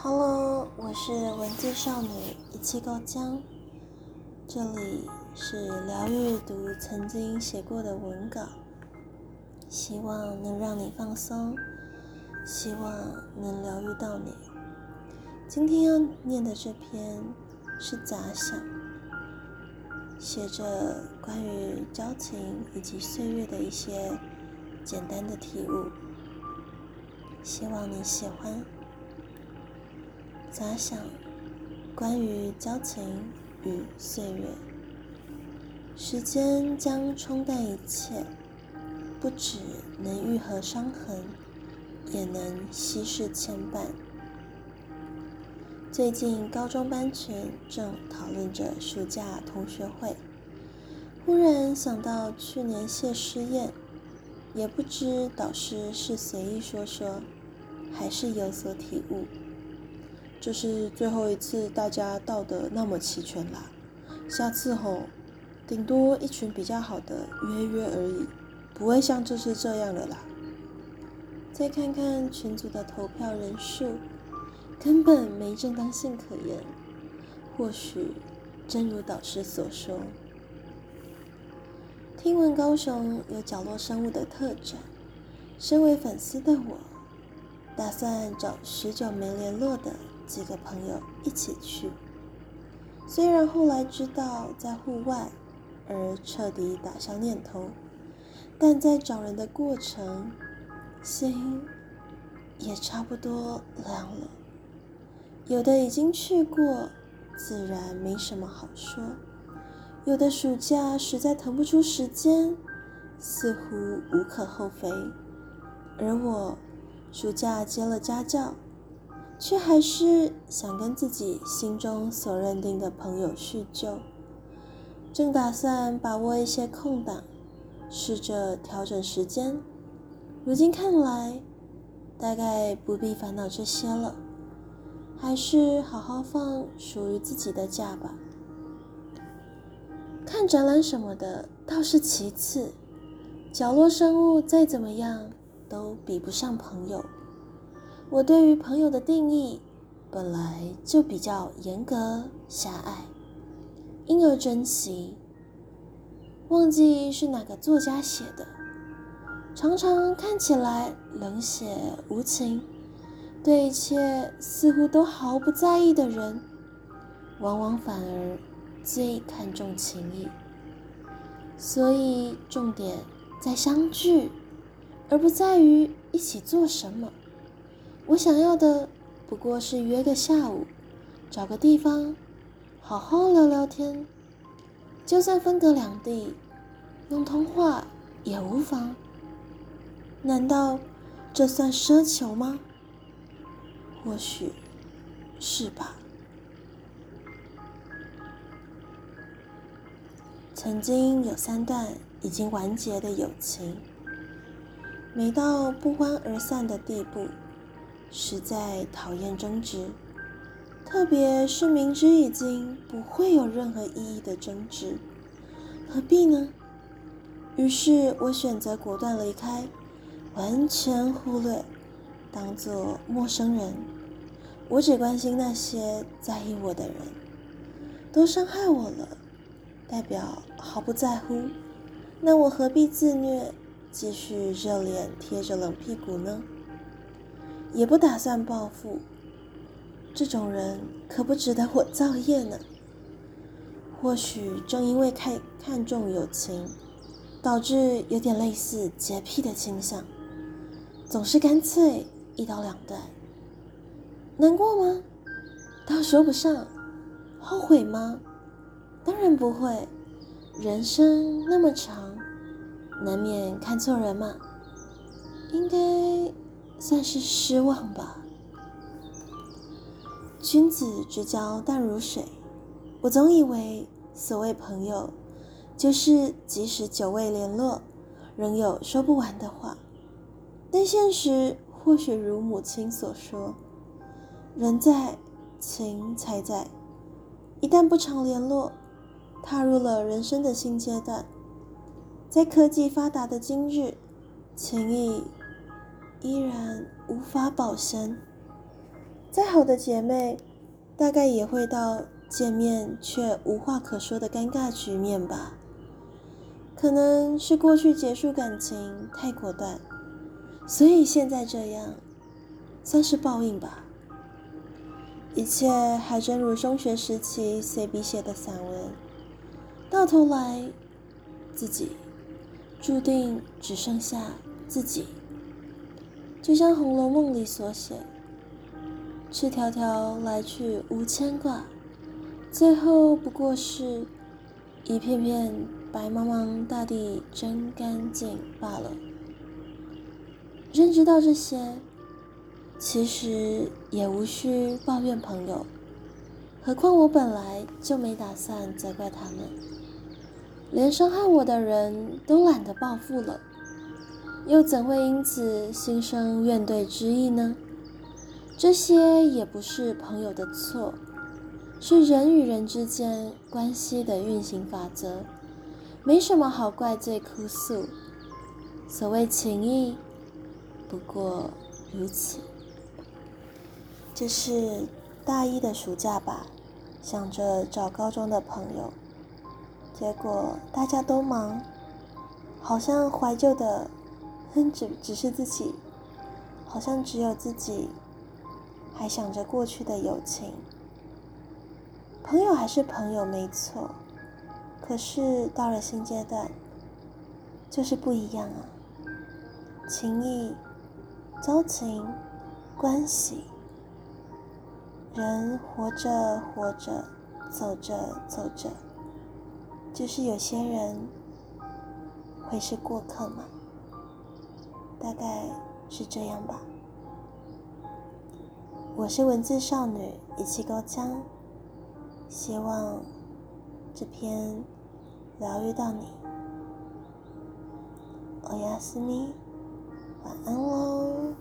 Hello，我是文字少女一气够江，这里是疗愈读曾经写过的文稿，希望能让你放松，希望能疗愈到你。今天要念的这篇是杂想，写着关于交情以及岁月的一些简单的体悟，希望你喜欢。杂想，关于交情与岁月。时间将冲淡一切，不只能愈合伤痕，也能稀释牵绊。最近高中班群正讨论着暑假同学会，忽然想到去年谢师宴，也不知导师是随意说说，还是有所体悟。这是最后一次大家到的那么齐全啦，下次吼，顶多一群比较好的约约而已，不会像这次这样了啦。再看看群组的投票人数，根本没正当性可言。或许真如导师所说，听闻高雄有角落生物的特展，身为粉丝的我，打算找许久没联络的。几个朋友一起去，虽然后来知道在户外，而彻底打消念头，但在找人的过程，心也差不多凉了。有的已经去过，自然没什么好说；有的暑假实在腾不出时间，似乎无可厚非。而我，暑假接了家教。却还是想跟自己心中所认定的朋友叙旧，正打算把握一些空档，试着调整时间。如今看来，大概不必烦恼这些了，还是好好放属于自己的假吧。看展览什么的倒是其次，角落生物再怎么样都比不上朋友。我对于朋友的定义本来就比较严格狭隘，因而珍惜。忘记是哪个作家写的，常常看起来冷血无情，对一切似乎都毫不在意的人，往往反而最看重情谊。所以重点在相聚，而不在于一起做什么。我想要的不过是约个下午，找个地方，好好聊聊天。就算分隔两地，用通话也无妨。难道这算奢求吗？或许是吧。曾经有三段已经完结的友情，没到不欢而散的地步。实在讨厌争执，特别是明知已经不会有任何意义的争执，何必呢？于是我选择果断离开，完全忽略，当做陌生人。我只关心那些在意我的人，都伤害我了，代表毫不在乎。那我何必自虐，继续热脸贴着冷屁股呢？也不打算报复，这种人可不值得我造业呢。或许正因为看看重友情，导致有点类似洁癖的倾向，总是干脆一刀两断。难过吗？倒说不上。后悔吗？当然不会。人生那么长，难免看错人嘛。应该。算是失望吧。君子之交淡如水，我总以为所谓朋友，就是即使久未联络，仍有说不完的话。但现实或许如母亲所说：“人在，情才在。”一旦不常联络，踏入了人生的新阶段，在科技发达的今日，情谊。依然无法保鲜。再好的姐妹，大概也会到见面却无话可说的尴尬局面吧。可能是过去结束感情太果断，所以现在这样，算是报应吧。一切还真如中学时期随笔写的散文，到头来，自己注定只剩下自己。就像《红楼梦》里所写：“赤条条来去无牵挂，最后不过是一片片白茫茫大地真干净罢了。”认知到这些。其实也无需抱怨朋友，何况我本来就没打算责怪他们，连伤害我的人都懒得报复了，又怎会因此心生怨怼之意呢？这些也不是朋友的错，是人与人之间关系的运行法则，没什么好怪罪哭诉。所谓情谊，不过如此。这是大一的暑假吧，想着找高中的朋友，结果大家都忙，好像怀旧的，只只是自己，好像只有自己还想着过去的友情。朋友还是朋友没错，可是到了新阶段，就是不一样啊，情谊、交情、关系。人活着活着，走着走着，就是有些人会是过客嘛，大概是这样吧。我是文字少女一气高江，希望这篇疗愈到你。欧亚斯咪，晚安喽。